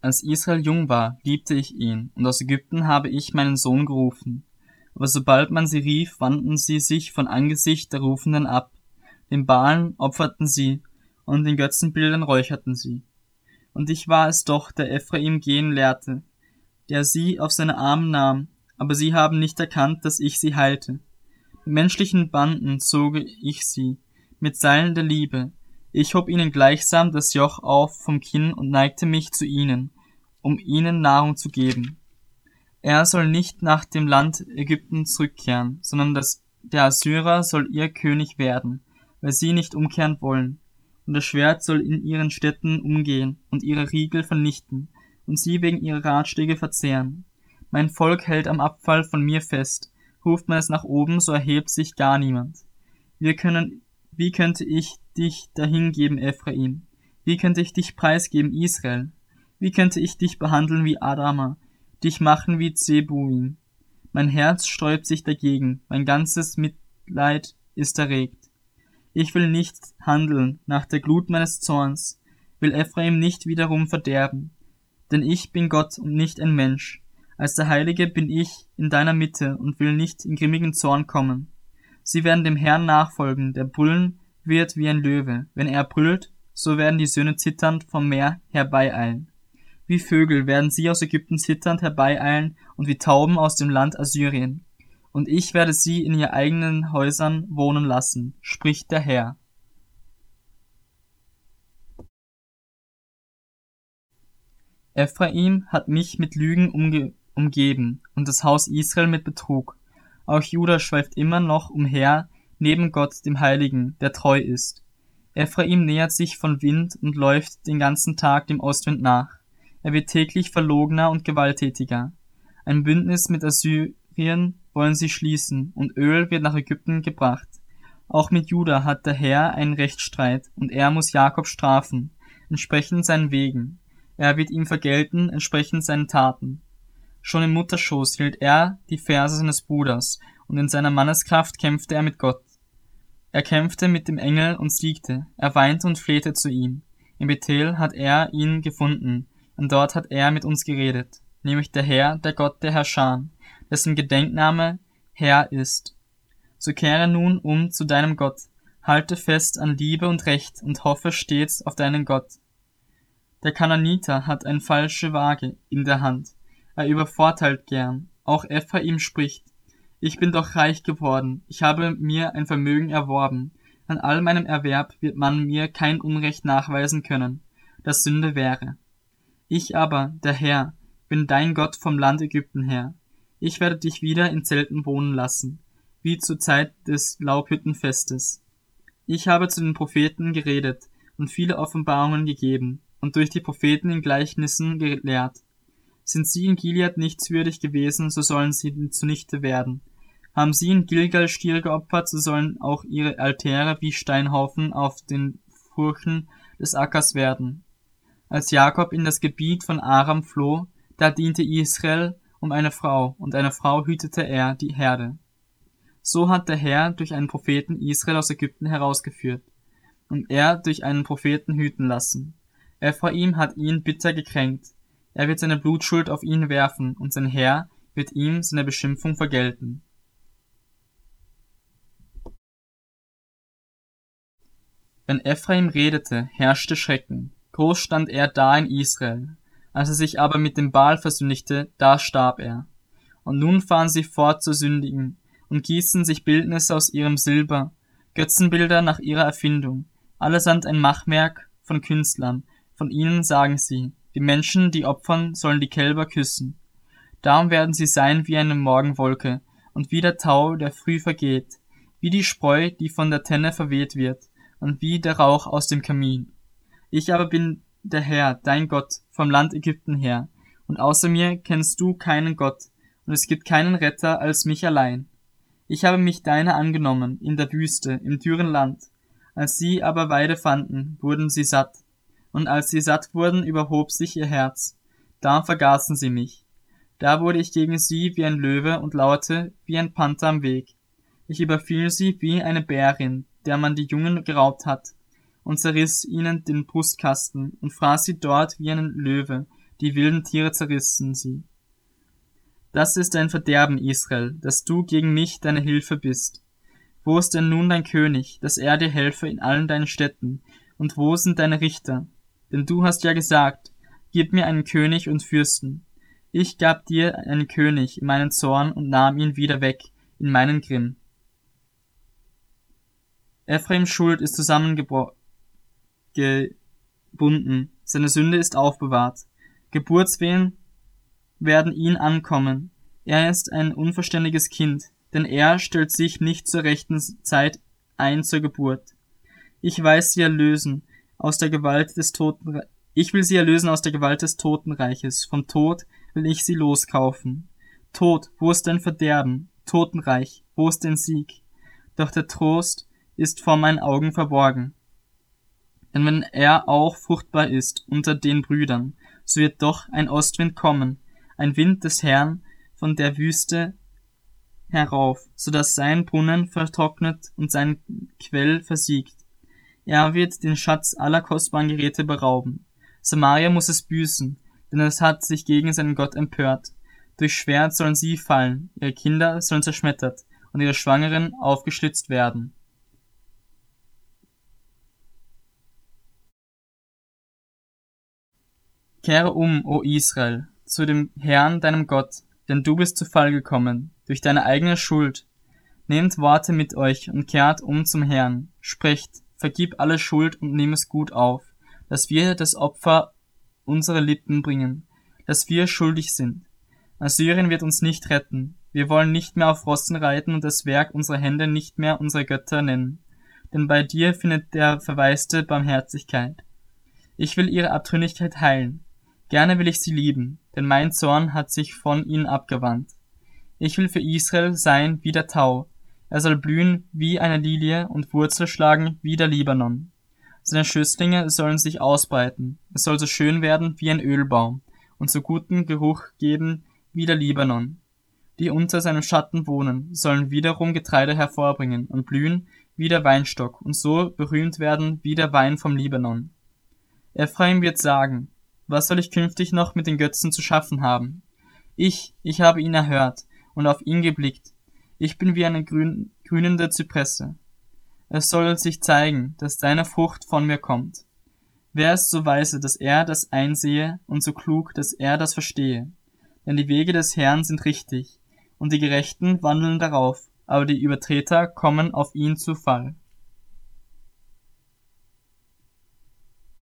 Als Israel jung war, liebte ich ihn, und aus Ägypten habe ich meinen Sohn gerufen. Aber sobald man sie rief, wandten sie sich von Angesicht der Rufenden ab. Den Balen opferten sie, und den Götzenbildern räucherten sie. Und ich war es doch, der Ephraim gehen lehrte, der sie auf seine Arme nahm, aber sie haben nicht erkannt, dass ich sie heilte. Mit menschlichen Banden zoge ich sie, mit Seilen der Liebe. Ich hob ihnen gleichsam das Joch auf vom Kinn und neigte mich zu ihnen, um ihnen Nahrung zu geben. Er soll nicht nach dem Land Ägypten zurückkehren, sondern das, der Assyrer soll ihr König werden, weil sie nicht umkehren wollen. Und das Schwert soll in ihren Städten umgehen und ihre Riegel vernichten und sie wegen ihrer Ratschläge verzehren. Mein Volk hält am Abfall von mir fest, ruft man es nach oben, so erhebt sich gar niemand. Wir können, wie könnte ich dich dahingeben, Ephraim? Wie könnte ich dich preisgeben, Israel? Wie könnte ich dich behandeln wie Adama, dich machen wie Zebuin? Mein Herz sträubt sich dagegen, mein ganzes Mitleid ist erregt. Ich will nicht handeln nach der Glut meines Zorns, will Ephraim nicht wiederum verderben. Denn ich bin Gott und nicht ein Mensch. Als der Heilige bin ich in deiner Mitte und will nicht in grimmigen Zorn kommen. Sie werden dem Herrn nachfolgen, der Bullen wird wie ein Löwe. Wenn er brüllt, so werden die Söhne zitternd vom Meer herbeieilen. Wie Vögel werden sie aus Ägypten zitternd herbeieilen und wie Tauben aus dem Land Assyrien. Und ich werde sie in ihr eigenen Häusern wohnen lassen, spricht der Herr. Ephraim hat mich mit Lügen umge umgeben und das Haus Israel mit Betrug. Auch Judah schweift immer noch umher neben Gott, dem Heiligen, der treu ist. Ephraim nähert sich von Wind und läuft den ganzen Tag dem Ostwind nach. Er wird täglich verlogener und gewalttätiger. Ein Bündnis mit Assyrien wollen sie schließen, und Öl wird nach Ägypten gebracht. Auch mit Juda hat der Herr einen Rechtsstreit, und er muss Jakob strafen, entsprechend seinen Wegen. Er wird ihm vergelten, entsprechend seinen Taten. Schon im Mutterschoß hielt er die Verse seines Bruders, und in seiner Manneskraft kämpfte er mit Gott. Er kämpfte mit dem Engel und siegte, er weinte und flehte zu ihm. In Bethel hat er ihn gefunden, und dort hat er mit uns geredet, nämlich der Herr, der Gott der Herrscher, dessen Gedenkname Herr ist. So kehre nun um zu deinem Gott, halte fest an Liebe und Recht und hoffe stets auf deinen Gott. Der Kananiter hat eine falsche Waage in der Hand, er übervorteilt gern, auch Ephraim spricht, ich bin doch reich geworden, ich habe mir ein Vermögen erworben, an all meinem Erwerb wird man mir kein Unrecht nachweisen können, das Sünde wäre. Ich aber, der Herr, bin dein Gott vom Land Ägypten her. Ich werde dich wieder in Zelten wohnen lassen, wie zur Zeit des Laubhüttenfestes. Ich habe zu den Propheten geredet und viele Offenbarungen gegeben und durch die Propheten in Gleichnissen gelehrt. Sind sie in Gilead nichtswürdig gewesen, so sollen sie zunichte werden. Haben sie in Gilgal Stiere geopfert, so sollen auch ihre Altäre wie Steinhaufen auf den Furchen des Ackers werden. Als Jakob in das Gebiet von Aram floh, da diente Israel um eine Frau, und eine Frau hütete er die Herde. So hat der Herr durch einen Propheten Israel aus Ägypten herausgeführt, und er durch einen Propheten hüten lassen. Ephraim hat ihn bitter gekränkt, er wird seine Blutschuld auf ihn werfen, und sein Herr wird ihm seine Beschimpfung vergelten. Wenn Ephraim redete, herrschte Schrecken, Groß stand er da in Israel. Als er sich aber mit dem Baal versündigte, da starb er. Und nun fahren sie fort zu sündigen und gießen sich Bildnisse aus ihrem Silber, Götzenbilder nach ihrer Erfindung, allesamt ein Machwerk von Künstlern. Von ihnen sagen sie, die Menschen, die opfern, sollen die Kälber küssen. Darum werden sie sein wie eine Morgenwolke und wie der Tau, der früh vergeht, wie die Spreu, die von der Tenne verweht wird, und wie der Rauch aus dem Kamin. Ich aber bin der Herr, dein Gott, vom Land Ägypten her, und außer mir kennst du keinen Gott, und es gibt keinen Retter als mich allein. Ich habe mich deiner angenommen, in der Wüste, im dürren Land. Als sie aber Weide fanden, wurden sie satt. Und als sie satt wurden, überhob sich ihr Herz. Da vergaßen sie mich. Da wurde ich gegen sie wie ein Löwe und lauerte wie ein Panther am Weg. Ich überfiel sie wie eine Bärin, der man die Jungen geraubt hat und zerriss ihnen den Brustkasten und fraß sie dort wie einen Löwe, die wilden Tiere zerrissen sie. Das ist dein Verderben, Israel, dass du gegen mich deine Hilfe bist. Wo ist denn nun dein König, dass er dir helfe in allen deinen Städten? Und wo sind deine Richter? Denn du hast ja gesagt, gib mir einen König und Fürsten. Ich gab dir einen König in meinen Zorn und nahm ihn wieder weg in meinen Grimm. Ephraims Schuld ist zusammengebunden, seine Sünde ist aufbewahrt. Geburtswehen werden ihn ankommen. Er ist ein unverständiges Kind, denn er stellt sich nicht zur rechten Zeit ein zur Geburt. Ich weiß sie erlösen aus der Gewalt des Toten, ich will sie erlösen aus der Gewalt des Totenreiches. Vom Tod will ich sie loskaufen. Tod, wo ist dein Verderben? Totenreich, wo ist dein Sieg? Doch der Trost ist vor meinen Augen verborgen. Denn wenn er auch fruchtbar ist unter den Brüdern, so wird doch ein Ostwind kommen, ein Wind des Herrn von der Wüste herauf, so dass sein Brunnen vertrocknet und sein Quell versiegt. Er wird den Schatz aller kostbaren Geräte berauben. Samaria muss es büßen, denn es hat sich gegen seinen Gott empört. Durch Schwert sollen sie fallen, ihre Kinder sollen zerschmettert und ihre Schwangeren aufgeschlitzt werden. Kehre um, o Israel, zu dem Herrn, deinem Gott, denn du bist zu Fall gekommen, durch deine eigene Schuld. Nehmt Worte mit euch und kehrt um zum Herrn. Sprecht, vergib alle Schuld und nimm es gut auf, dass wir das Opfer unsere Lippen bringen, dass wir schuldig sind. Assyrien wird uns nicht retten. Wir wollen nicht mehr auf Rossen reiten und das Werk unserer Hände nicht mehr unsere Götter nennen. Denn bei dir findet der Verwaiste Barmherzigkeit. Ich will ihre Abtrünnigkeit heilen. Gerne will ich sie lieben, denn mein Zorn hat sich von ihnen abgewandt. Ich will für Israel sein wie der Tau. Er soll blühen wie eine Lilie und Wurzel schlagen wie der Libanon. Seine Schößlinge sollen sich ausbreiten. Es soll so schön werden wie ein Ölbaum und so guten Geruch geben wie der Libanon. Die unter seinem Schatten wohnen, sollen wiederum Getreide hervorbringen und blühen wie der Weinstock und so berühmt werden wie der Wein vom Libanon. Ephraim wird sagen, was soll ich künftig noch mit den Götzen zu schaffen haben? Ich, ich habe ihn erhört und auf ihn geblickt. Ich bin wie eine grün, grünende Zypresse. Es soll sich zeigen, dass deine Frucht von mir kommt. Wer ist so weise, dass er das einsehe und so klug, dass er das verstehe? Denn die Wege des Herrn sind richtig, und die Gerechten wandeln darauf, aber die Übertreter kommen auf ihn zu Fall.